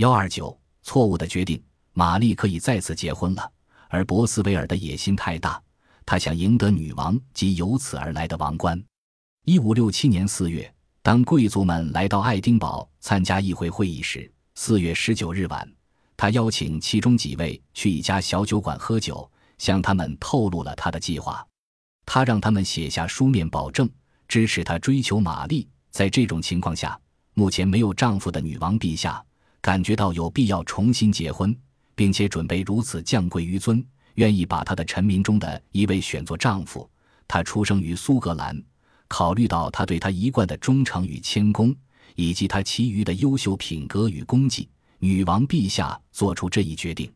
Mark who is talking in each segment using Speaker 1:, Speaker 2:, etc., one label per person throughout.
Speaker 1: 幺二九，错误的决定，玛丽可以再次结婚了，而博斯维尔的野心太大，他想赢得女王及由此而来的王冠。一五六七年四月，当贵族们来到爱丁堡参加议会会议时，四月十九日晚，他邀请其中几位去一家小酒馆喝酒，向他们透露了他的计划。他让他们写下书面保证，支持他追求玛丽。在这种情况下，目前没有丈夫的女王陛下。感觉到有必要重新结婚，并且准备如此降贵于尊，愿意把他的臣民中的一位选作丈夫。他出生于苏格兰，考虑到他对他一贯的忠诚与谦恭，以及他其余的优秀品格与功绩，女王陛下做出这一决定。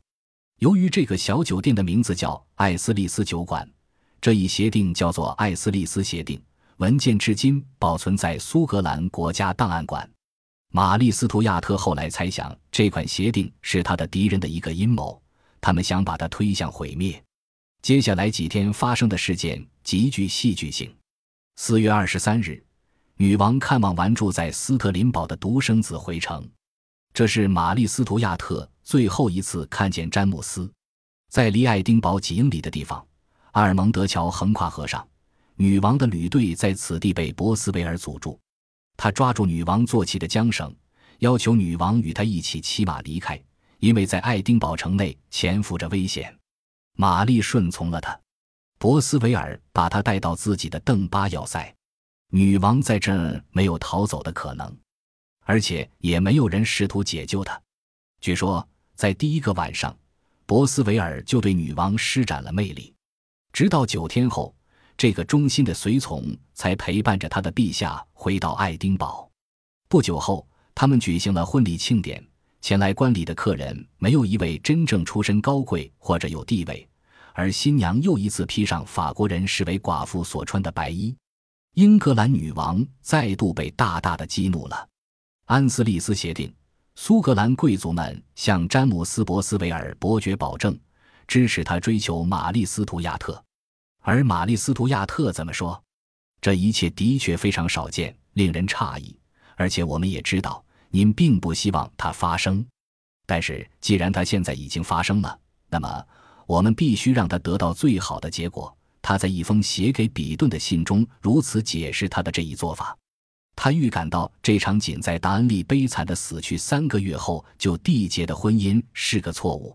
Speaker 1: 由于这个小酒店的名字叫艾斯利斯酒馆，这一协定叫做艾斯利斯协定，文件至今保存在苏格兰国家档案馆。玛丽·斯图亚特后来猜想，这款协定是他的敌人的一个阴谋，他们想把他推向毁灭。接下来几天发生的事件极具戏剧性。四月二十三日，女王看望完住在斯特林堡的独生子回城，这是玛丽·斯图亚特最后一次看见詹姆斯。在离爱丁堡几英里的地方，阿尔蒙德桥横跨河上，女王的旅队在此地被博斯维尔阻住。他抓住女王坐骑的缰绳，要求女王与他一起骑马离开，因为在爱丁堡城内潜伏着危险。玛丽顺从了他。博斯维尔把他带到自己的邓巴要塞，女王在这没有逃走的可能，而且也没有人试图解救她。据说，在第一个晚上，博斯维尔就对女王施展了魅力，直到九天后。这个忠心的随从才陪伴着他的陛下回到爱丁堡。不久后，他们举行了婚礼庆典。前来观礼的客人没有一位真正出身高贵或者有地位，而新娘又一次披上法国人视为寡妇所穿的白衣。英格兰女王再度被大大的激怒了。安斯利斯协定，苏格兰贵族们向詹姆斯·博斯维尔伯爵保证，支持他追求玛丽·斯图亚特。而玛丽·斯图亚特怎么说？这一切的确非常少见，令人诧异。而且我们也知道，您并不希望它发生。但是既然它现在已经发生了，那么我们必须让它得到最好的结果。他在一封写给比顿的信中如此解释他的这一做法：他预感到这场仅在达恩利悲惨的死去三个月后就缔结的婚姻是个错误，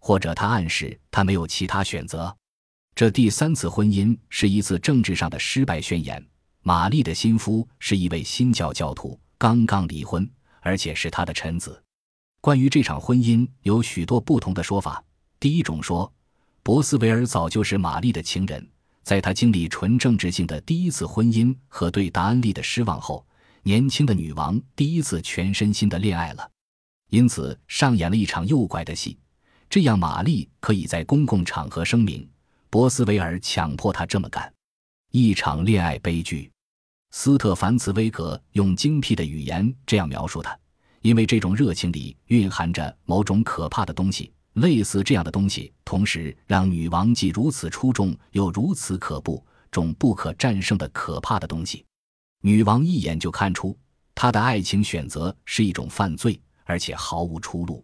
Speaker 1: 或者他暗示他没有其他选择。这第三次婚姻是一次政治上的失败宣言。玛丽的新夫是一位新教教徒，刚刚离婚，而且是他的臣子。关于这场婚姻有许多不同的说法。第一种说，博斯维尔早就是玛丽的情人，在他经历纯政治性的第一次婚姻和对达恩利的失望后，年轻的女王第一次全身心的恋爱了，因此上演了一场诱拐的戏，这样玛丽可以在公共场合声明。博斯维尔强迫他这么干，一场恋爱悲剧。斯特凡茨威格用精辟的语言这样描述他：因为这种热情里蕴含着某种可怕的东西，类似这样的东西，同时让女王既如此出众又如此可怖，种不可战胜的可怕的东西。女王一眼就看出他的爱情选择是一种犯罪，而且毫无出路。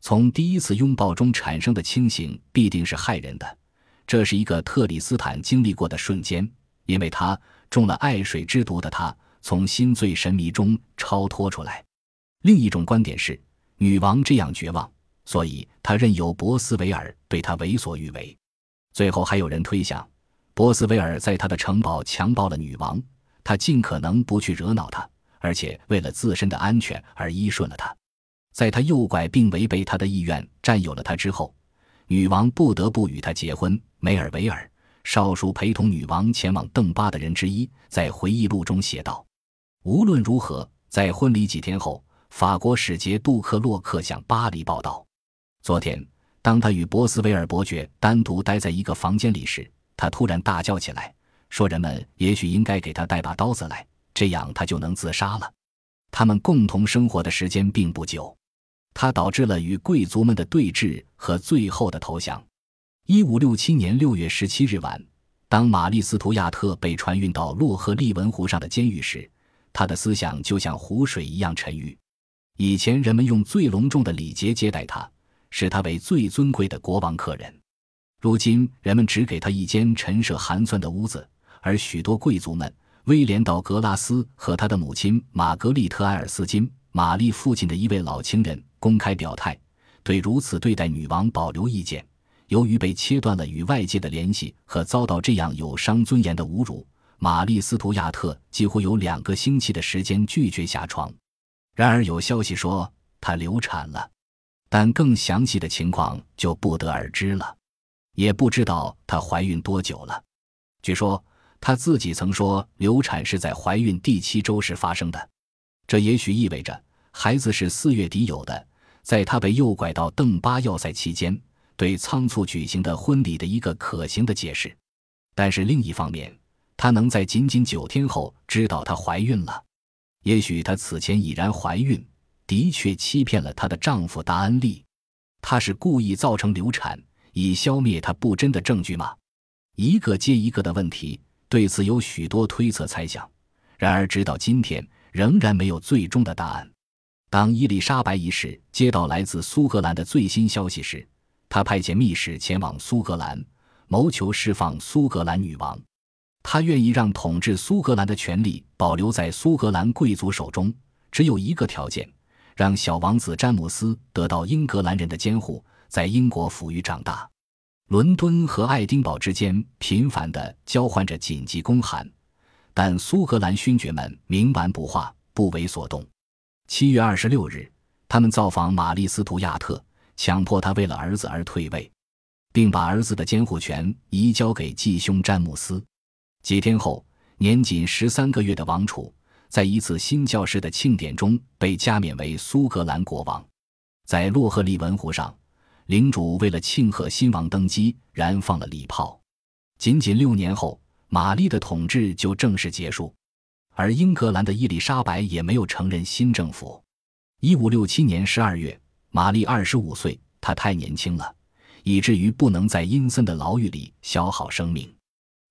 Speaker 1: 从第一次拥抱中产生的清醒必定是害人的。这是一个特里斯坦经历过的瞬间，因为他中了爱水之毒的他从心醉神迷中超脱出来。另一种观点是，女王这样绝望，所以她任由博斯维尔对她为所欲为。最后还有人推想，博斯维尔在他的城堡强暴了女王，他尽可能不去惹恼她，而且为了自身的安全而依顺了她。在他诱拐并违背他的意愿占有了她之后。女王不得不与他结婚。梅尔维尔，少数陪同女王前往邓巴的人之一，在回忆录中写道：“无论如何，在婚礼几天后，法国使节杜克洛克向巴黎报道。昨天，当他与博斯维尔伯爵单独待在一个房间里时，他突然大叫起来，说：‘人们也许应该给他带把刀子来，这样他就能自杀了。’他们共同生活的时间并不久。”他导致了与贵族们的对峙和最后的投降。一五六七年六月十七日晚，当玛丽斯图亚特被传运到洛赫利文湖上的监狱时，他的思想就像湖水一样沉郁。以前人们用最隆重的礼节接待他，视他为最尊贵的国王客人。如今人们只给他一间陈设寒酸的屋子，而许多贵族们，威廉·道格拉斯和他的母亲玛格丽特·埃尔斯金，玛丽父亲的一位老情人，公开表态，对如此对待女王保留意见。由于被切断了与外界的联系和遭到这样有伤尊严的侮辱，玛丽·斯图亚特几乎有两个星期的时间拒绝下床。然而，有消息说她流产了，但更详细的情况就不得而知了，也不知道她怀孕多久了。据说她自己曾说，流产是在怀孕第七周时发生的，这也许意味着孩子是四月底有的，在她被诱拐到邓巴要塞期间。对仓促举行的婚礼的一个可行的解释，但是另一方面，她能在仅仅九天后知道她怀孕了。也许她此前已然怀孕，的确欺骗了她的丈夫达恩利。她是故意造成流产，以消灭她不贞的证据吗？一个接一个的问题，对此有许多推测猜想。然而，直到今天，仍然没有最终的答案。当伊丽莎白一世接到来自苏格兰的最新消息时，他派遣密使前往苏格兰，谋求释放苏格兰女王。他愿意让统治苏格兰的权力保留在苏格兰贵族手中，只有一个条件：让小王子詹姆斯得到英格兰人的监护，在英国抚育长大。伦敦和爱丁堡之间频繁地交换着紧急公函，但苏格兰勋爵们冥顽不化，不为所动。七月二十六日，他们造访玛丽·斯图亚特。强迫他为了儿子而退位，并把儿子的监护权移交给继兄詹姆斯。几天后，年仅十三个月的王储在一次新教士的庆典中被加冕为苏格兰国王。在洛赫利文湖上，领主为了庆贺新王登基，燃放了礼炮。仅仅六年后，玛丽的统治就正式结束，而英格兰的伊丽莎白也没有承认新政府。一五六七年十二月。玛丽二十五岁，她太年轻了，以至于不能在阴森的牢狱里消耗生命。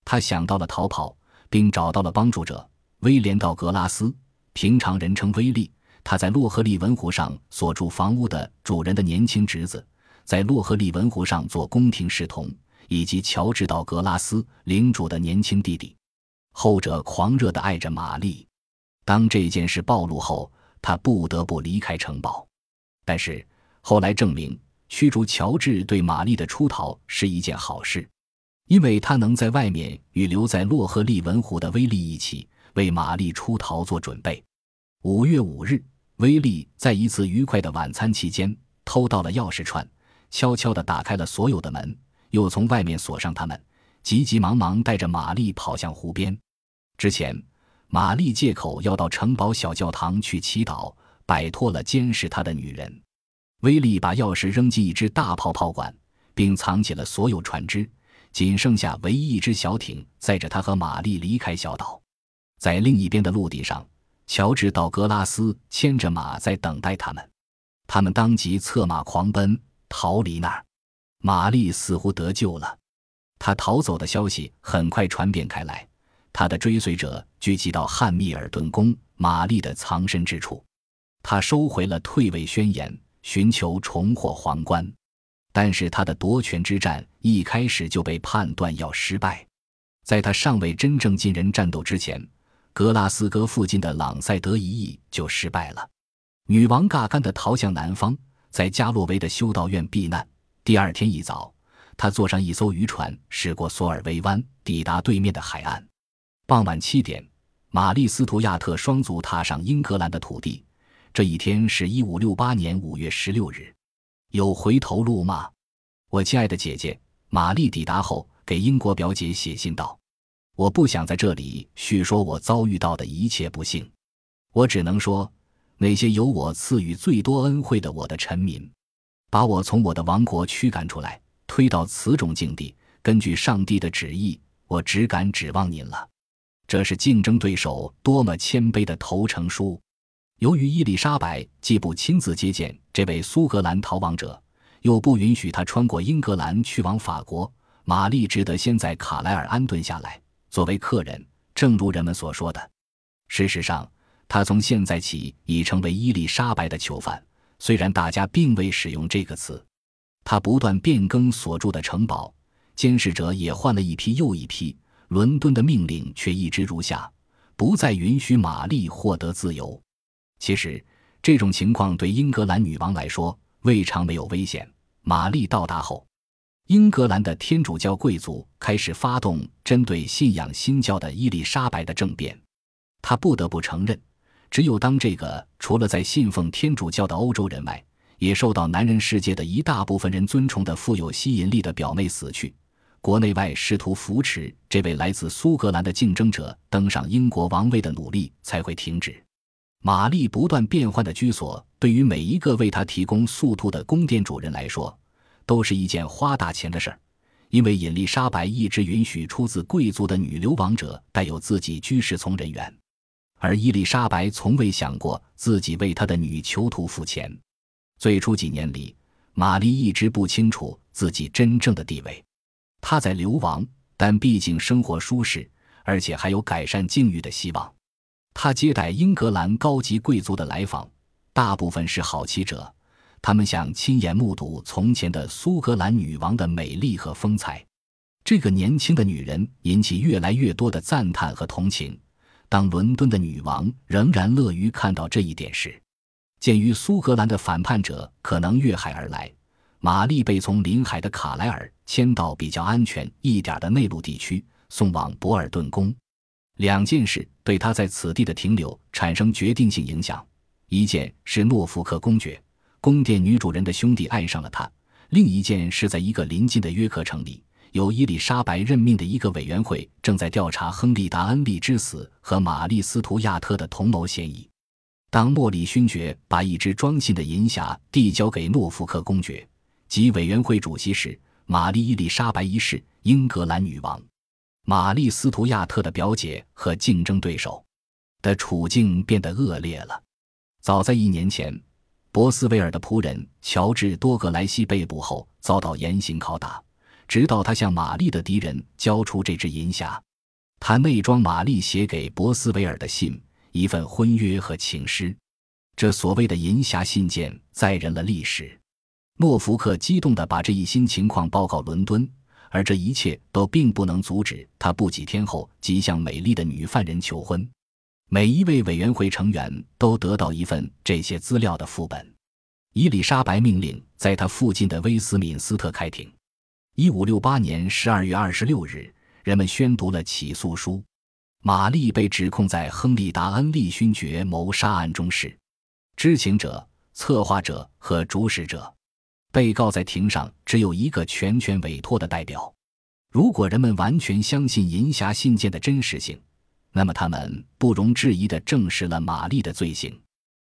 Speaker 1: 她想到了逃跑，并找到了帮助者威廉·道格拉斯，平常人称威利。他在洛赫利文湖上所住房屋的主人的年轻侄子，在洛赫利文湖上做宫廷侍童，以及乔治·道格拉斯领主的年轻弟弟。后者狂热地爱着玛丽。当这件事暴露后，他不得不离开城堡，但是。后来证明，驱逐乔治对玛丽的出逃是一件好事，因为他能在外面与留在洛赫利文湖的威利一起为玛丽出逃做准备。五月五日，威利在一次愉快的晚餐期间偷到了钥匙串，悄悄地打开了所有的门，又从外面锁上他们，急急忙忙带着玛丽跑向湖边。之前，玛丽借口要到城堡小教堂去祈祷，摆脱了监视她的女人。威利把钥匙扔进一只大炮炮管，并藏起了所有船只，仅剩下唯一一只小艇载着他和玛丽离开小岛。在另一边的陆地上，乔治·道格拉斯牵着马在等待他们。他们当即策马狂奔，逃离那儿。玛丽似乎得救了，他逃走的消息很快传遍开来。他的追随者聚集到汉密尔顿宫玛丽的藏身之处，他收回了退位宣言。寻求重获皇冠，但是他的夺权之战一开始就被判断要失败。在他尚未真正进人战斗之前，格拉斯哥附近的朗塞德一役就失败了。女王尬干地逃向南方，在加洛维的修道院避难。第二天一早，他坐上一艘渔船驶过索尔维湾，抵达对面的海岸。傍晚七点，玛丽斯图亚特双足踏上英格兰的土地。这一天是一五六八年五月十六日，有回头路吗？我亲爱的姐姐玛丽抵达后，给英国表姐写信道：“我不想在这里叙说我遭遇到的一切不幸，我只能说，那些由我赐予最多恩惠的我的臣民，把我从我的王国驱赶出来，推到此种境地。根据上帝的旨意，我只敢指望您了。这是竞争对手多么谦卑的投诚书。”由于伊丽莎白既不亲自接见这位苏格兰逃亡者，又不允许他穿过英格兰去往法国，玛丽只得先在卡莱尔安顿下来，作为客人。正如人们所说的，事实上，他从现在起已成为伊丽莎白的囚犯，虽然大家并未使用这个词。他不断变更所住的城堡，监视者也换了一批又一批。伦敦的命令却一直如下：不再允许玛丽获得自由。其实，这种情况对英格兰女王来说未尝没有危险。玛丽到达后，英格兰的天主教贵族开始发动针对信仰新教的伊丽莎白的政变。他不得不承认，只有当这个除了在信奉天主教的欧洲人外，也受到男人世界的一大部分人尊崇的富有吸引力的表妹死去。国内外试图扶持这位来自苏格兰的竞争者登上英国王位的努力才会停止。玛丽不断变换的居所，对于每一个为她提供宿兔的宫殿主人来说，都是一件花大钱的事儿。因为伊丽莎白一直允许出自贵族的女流亡者带有自己居士从人员，而伊丽莎白从未想过自己为她的女囚徒付钱。最初几年里，玛丽一直不清楚自己真正的地位。他在流亡，但毕竟生活舒适，而且还有改善境遇的希望。他接待英格兰高级贵族的来访，大部分是好奇者，他们想亲眼目睹从前的苏格兰女王的美丽和风采。这个年轻的女人引起越来越多的赞叹和同情。当伦敦的女王仍然乐于看到这一点时，鉴于苏格兰的反叛者可能越海而来，玛丽被从临海的卡莱尔迁到比较安全一点的内陆地区，送往博尔顿宫。两件事对她在此地的停留产生决定性影响：一件是诺福克公爵宫殿女主人的兄弟爱上了她；另一件是在一个临近的约克城里，由伊丽莎白任命的一个委员会正在调查亨利·达恩利之死和玛丽·斯图亚特的同谋嫌疑。当莫里勋爵把一只装信的银匣递交给诺福克公爵及委员会主席时，玛丽伊丽莎白一世，英格兰女王，玛丽斯图亚特的表姐和竞争对手的处境变得恶劣了。早在一年前，博斯维尔的仆人乔治·多格莱西被捕后遭到严刑拷打，直到他向玛丽的敌人交出这只银匣，他内装玛丽写给博斯维尔的信。一份婚约和情诗，这所谓的银匣信件载人了历史。诺福克激动地把这一新情况报告伦敦，而这一切都并不能阻止他不几天后即向美丽的女犯人求婚。每一位委员会成员都得到一份这些资料的副本。伊丽莎白命令在他附近的威斯敏斯特开庭。一五六八年十二月二十六日，人们宣读了起诉书。玛丽被指控在亨利·达恩利勋爵谋杀案中是知情者、策划者和主使者。被告在庭上只有一个全权委托的代表。如果人们完全相信银匣信件的真实性，那么他们不容置疑地证实了玛丽的罪行。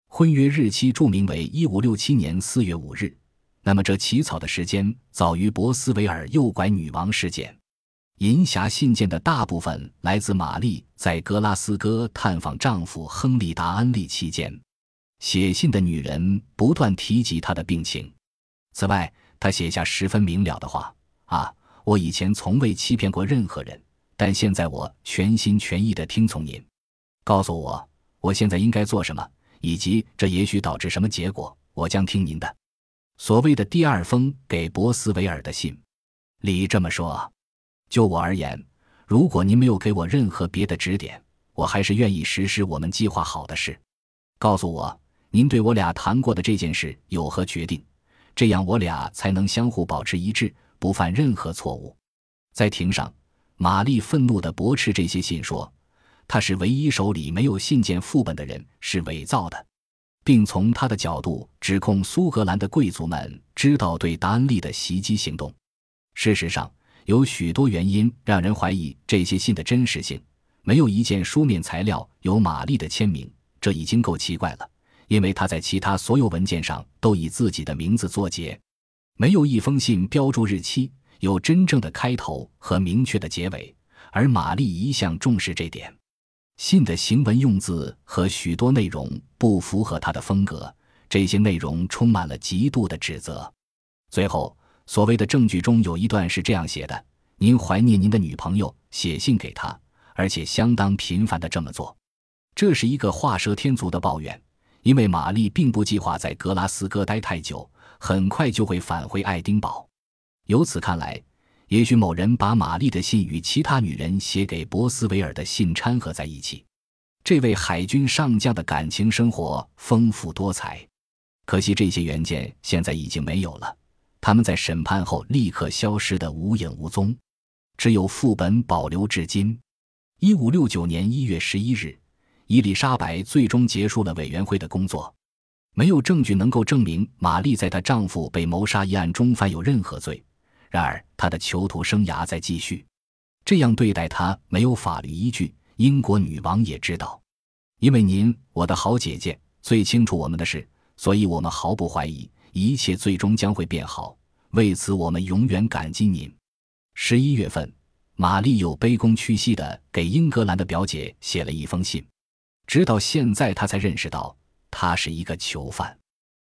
Speaker 1: 婚约日期注明为一五六七年四月五日，那么这起草的时间早于博斯维尔诱拐女王事件。银匣信件的大部分来自玛丽在格拉斯哥探访丈夫亨利·达恩利期间，写信的女人不断提及她的病情。此外，他写下十分明了的话：“啊，我以前从未欺骗过任何人，但现在我全心全意地听从您。告诉我，我现在应该做什么，以及这也许导致什么结果，我将听您的。”所谓的第二封给博斯维尔的信里这么说。就我而言，如果您没有给我任何别的指点，我还是愿意实施我们计划好的事。告诉我，您对我俩谈过的这件事有何决定？这样我俩才能相互保持一致，不犯任何错误。在庭上，玛丽愤怒地驳斥这些信，说他是唯一手里没有信件副本的人，是伪造的，并从他的角度指控苏格兰的贵族们知道对达恩利的袭击行动。事实上。有许多原因让人怀疑这些信的真实性。没有一件书面材料有玛丽的签名，这已经够奇怪了，因为他在其他所有文件上都以自己的名字作结。没有一封信标注日期，有真正的开头和明确的结尾，而玛丽一向重视这点。信的行文用字和许多内容不符合她的风格，这些内容充满了极度的指责。最后。所谓的证据中有一段是这样写的：“您怀念您的女朋友，写信给她，而且相当频繁的这么做。”这是一个画蛇添足的抱怨，因为玛丽并不计划在格拉斯哥待太久，很快就会返回爱丁堡。由此看来，也许某人把玛丽的信与其他女人写给博斯维尔的信掺合在一起。这位海军上将的感情生活丰富多彩，可惜这些原件现在已经没有了。他们在审判后立刻消失得无影无踪，只有副本保留至今。一五六九年一月十一日，伊丽莎白最终结束了委员会的工作。没有证据能够证明玛丽在她丈夫被谋杀一案中犯有任何罪，然而她的囚徒生涯在继续。这样对待她没有法律依据。英国女王也知道，因为您，我的好姐姐，最清楚我们的事，所以我们毫不怀疑，一切最终将会变好。为此，我们永远感激您。十一月份，玛丽又卑躬屈膝地给英格兰的表姐写了一封信，直到现在，他才认识到他是一个囚犯。